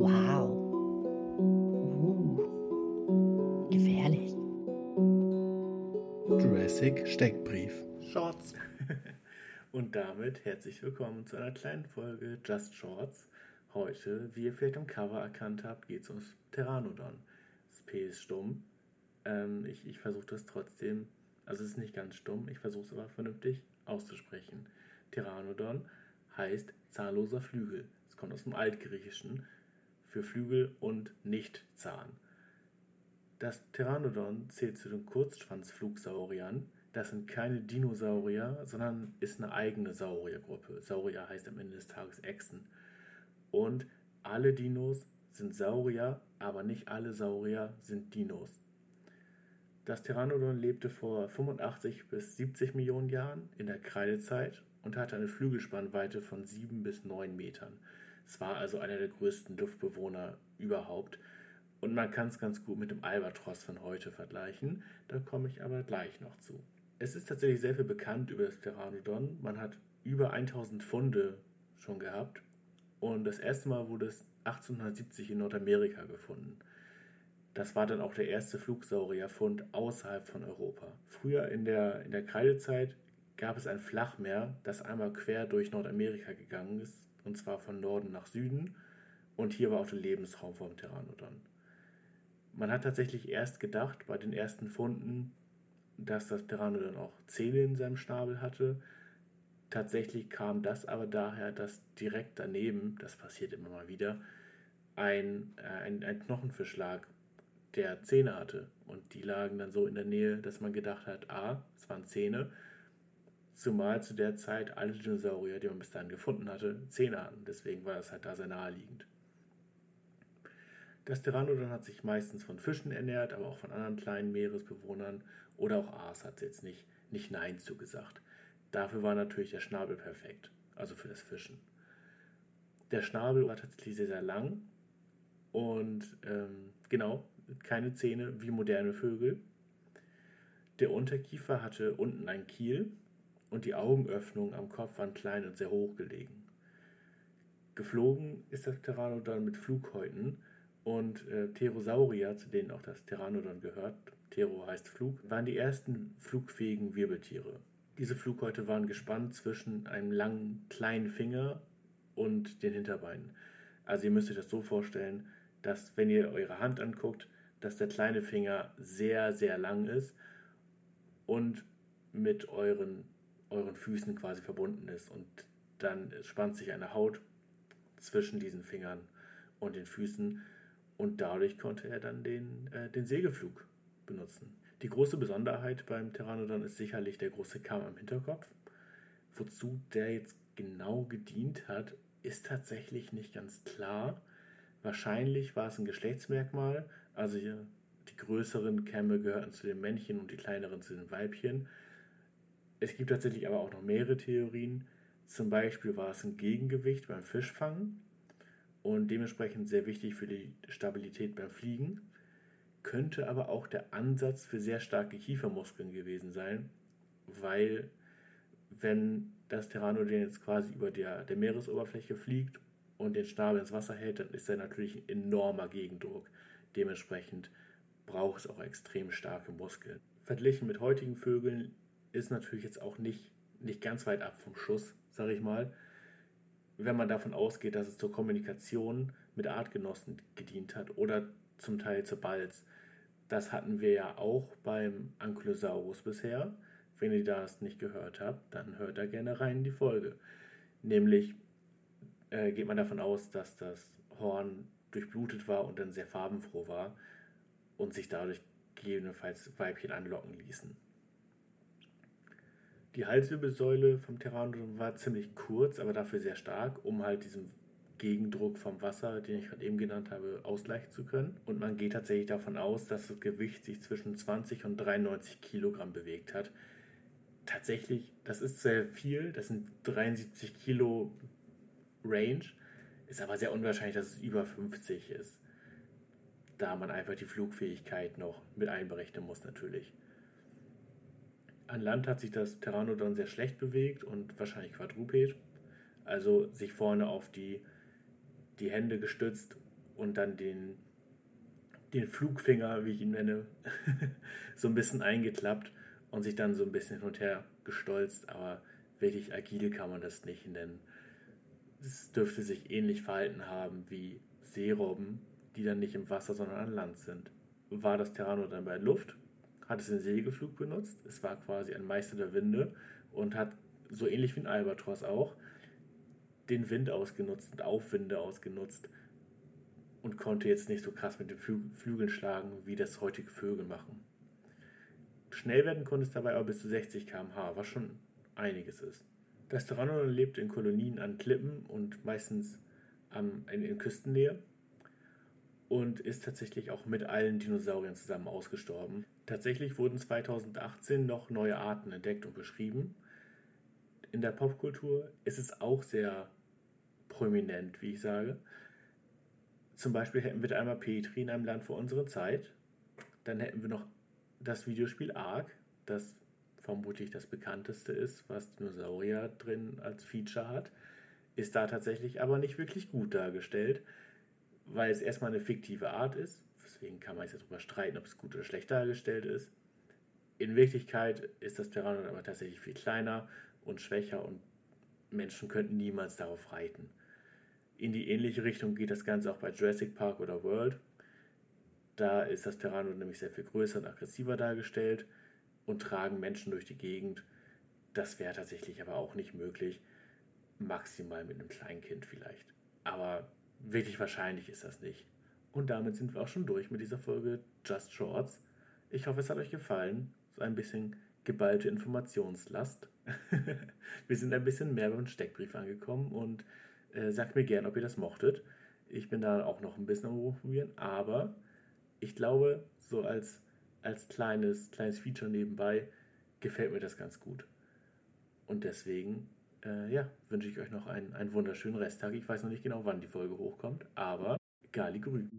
Wow. Uh. Gefährlich. Jurassic Steckbrief. Shorts. Und damit herzlich willkommen zu einer kleinen Folge Just Shorts. Heute, wie ihr vielleicht am Cover erkannt habt, geht es ums Pteranodon. Das P ist stumm. Ähm, ich ich versuche das trotzdem, also es ist nicht ganz stumm, ich versuche es aber vernünftig auszusprechen. Pteranodon heißt zahnloser Flügel. Es kommt aus dem Altgriechischen für Flügel und nicht Zahn. Das Pteranodon zählt zu den Kurzschwanzflugsauriern. Das sind keine Dinosaurier, sondern ist eine eigene Sauriergruppe. Saurier heißt am Ende des Tages Echsen. Und alle Dinos sind Saurier, aber nicht alle Saurier sind Dinos. Das Pteranodon lebte vor 85 bis 70 Millionen Jahren in der Kreidezeit und hatte eine Flügelspannweite von 7 bis 9 Metern. Es war also einer der größten Luftbewohner überhaupt. Und man kann es ganz gut mit dem Albatros von heute vergleichen. Da komme ich aber gleich noch zu. Es ist tatsächlich sehr viel bekannt über das Pteranodon. Man hat über 1000 Funde schon gehabt. Und das erste Mal wurde es 1870 in Nordamerika gefunden. Das war dann auch der erste Flugsaurierfund außerhalb von Europa. Früher in der, in der Kreidezeit gab es ein Flachmeer, das einmal quer durch Nordamerika gegangen ist, und zwar von Norden nach Süden. Und hier war auch der Lebensraum vom Pteranodon. Man hat tatsächlich erst gedacht, bei den ersten Funden, dass das Pteranodon auch Zähne in seinem Schnabel hatte. Tatsächlich kam das aber daher, dass direkt daneben, das passiert immer mal wieder, ein, äh, ein, ein Knochenfisch lag, der Zähne hatte. Und die lagen dann so in der Nähe, dass man gedacht hat, ah, es waren Zähne. Zumal zu der Zeit alle Dinosaurier, die man bis dahin gefunden hatte, Zähne hatten. Deswegen war das halt da sehr naheliegend. Das Pteranodon hat sich meistens von Fischen ernährt, aber auch von anderen kleinen Meeresbewohnern oder auch Aas hat jetzt nicht, nicht Nein zugesagt. Dafür war natürlich der Schnabel perfekt, also für das Fischen. Der Schnabel war tatsächlich sehr, sehr lang und ähm, genau, keine Zähne wie moderne Vögel. Der Unterkiefer hatte unten ein Kiel, und die Augenöffnungen am Kopf waren klein und sehr hoch gelegen. Geflogen ist das Pteranodon mit Flughäuten und äh, Pterosaurier, zu denen auch das Pteranodon gehört, Ptero heißt Flug, waren die ersten flugfähigen Wirbeltiere. Diese Flughäute waren gespannt zwischen einem langen kleinen Finger und den Hinterbeinen. Also ihr müsst euch das so vorstellen, dass wenn ihr eure Hand anguckt, dass der kleine Finger sehr, sehr lang ist und mit euren euren Füßen quasi verbunden ist. Und dann spannt sich eine Haut zwischen diesen Fingern und den Füßen und dadurch konnte er dann den, äh, den Segelflug benutzen. Die große Besonderheit beim Pteranodon ist sicherlich der große Kamm am Hinterkopf. Wozu der jetzt genau gedient hat, ist tatsächlich nicht ganz klar. Wahrscheinlich war es ein Geschlechtsmerkmal, also die größeren Kämme gehörten zu den Männchen und die kleineren zu den Weibchen. Es gibt tatsächlich aber auch noch mehrere Theorien. Zum Beispiel war es ein Gegengewicht beim Fischfangen und dementsprechend sehr wichtig für die Stabilität beim Fliegen. Könnte aber auch der Ansatz für sehr starke Kiefermuskeln gewesen sein, weil wenn das Pteranodon jetzt quasi über der, der Meeresoberfläche fliegt und den Schnabel ins Wasser hält, dann ist er natürlich ein enormer Gegendruck. Dementsprechend braucht es auch extrem starke Muskeln. Verglichen mit heutigen Vögeln ist natürlich jetzt auch nicht, nicht ganz weit ab vom Schuss, sage ich mal. Wenn man davon ausgeht, dass es zur Kommunikation mit Artgenossen gedient hat oder zum Teil zur Balz. Das hatten wir ja auch beim Ankylosaurus bisher. Wenn ihr das nicht gehört habt, dann hört da gerne rein in die Folge. Nämlich äh, geht man davon aus, dass das Horn durchblutet war und dann sehr farbenfroh war und sich dadurch gegebenenfalls Weibchen anlocken ließen. Die Halswirbelsäule vom Pteranodon war ziemlich kurz, aber dafür sehr stark, um halt diesen Gegendruck vom Wasser, den ich gerade eben genannt habe, ausgleichen zu können. Und man geht tatsächlich davon aus, dass das Gewicht sich zwischen 20 und 93 Kilogramm bewegt hat. Tatsächlich, das ist sehr viel, das sind 73 Kilo Range, ist aber sehr unwahrscheinlich, dass es über 50 ist. Da man einfach die Flugfähigkeit noch mit einberechnen muss natürlich. An Land hat sich das Pteranodon sehr schlecht bewegt und wahrscheinlich quadruped. Also sich vorne auf die, die Hände gestützt und dann den, den Flugfinger, wie ich ihn nenne, so ein bisschen eingeklappt und sich dann so ein bisschen hin und her gestolzt, aber wirklich agil kann man das nicht nennen. Es dürfte sich ähnlich verhalten haben wie Seerobben, die dann nicht im Wasser, sondern an Land sind. War das Terrano dann bei Luft, hat es den Segelflug benutzt. Es war quasi ein Meister der Winde und hat so ähnlich wie ein Albatros auch den Wind ausgenutzt und Aufwinde ausgenutzt und konnte jetzt nicht so krass mit den Flü Flügeln schlagen, wie das heutige Vögel machen. Schnell werden konnte es dabei aber bis zu 60 km/h, was schon einiges ist. Das Pteranodon lebt in Kolonien an Klippen und meistens am, in, in Küstennähe und ist tatsächlich auch mit allen Dinosauriern zusammen ausgestorben. Tatsächlich wurden 2018 noch neue Arten entdeckt und beschrieben. In der Popkultur ist es auch sehr prominent, wie ich sage. Zum Beispiel hätten wir da einmal Petri in einem Land vor unserer Zeit. Dann hätten wir noch das Videospiel Ark, das vermutlich das bekannteste ist, was Dinosaurier drin als Feature hat. Ist da tatsächlich aber nicht wirklich gut dargestellt weil es erstmal eine fiktive Art ist. Deswegen kann man jetzt darüber streiten, ob es gut oder schlecht dargestellt ist. In Wirklichkeit ist das Pteranodon aber tatsächlich viel kleiner und schwächer und Menschen könnten niemals darauf reiten. In die ähnliche Richtung geht das Ganze auch bei Jurassic Park oder World. Da ist das Pteranodon nämlich sehr viel größer und aggressiver dargestellt und tragen Menschen durch die Gegend. Das wäre tatsächlich aber auch nicht möglich. Maximal mit einem Kleinkind vielleicht. Aber Wirklich wahrscheinlich ist das nicht. Und damit sind wir auch schon durch mit dieser Folge Just Shorts. Ich hoffe, es hat euch gefallen. So ein bisschen geballte Informationslast. wir sind ein bisschen mehr beim Steckbrief angekommen und äh, sagt mir gern, ob ihr das mochtet. Ich bin da auch noch ein bisschen am Rumprobieren, aber ich glaube, so als, als kleines, kleines Feature nebenbei gefällt mir das ganz gut. Und deswegen äh, ja, wünsche ich euch noch einen, einen wunderschönen Resttag. Ich weiß noch nicht genau, wann die Folge hochkommt, aber Grü.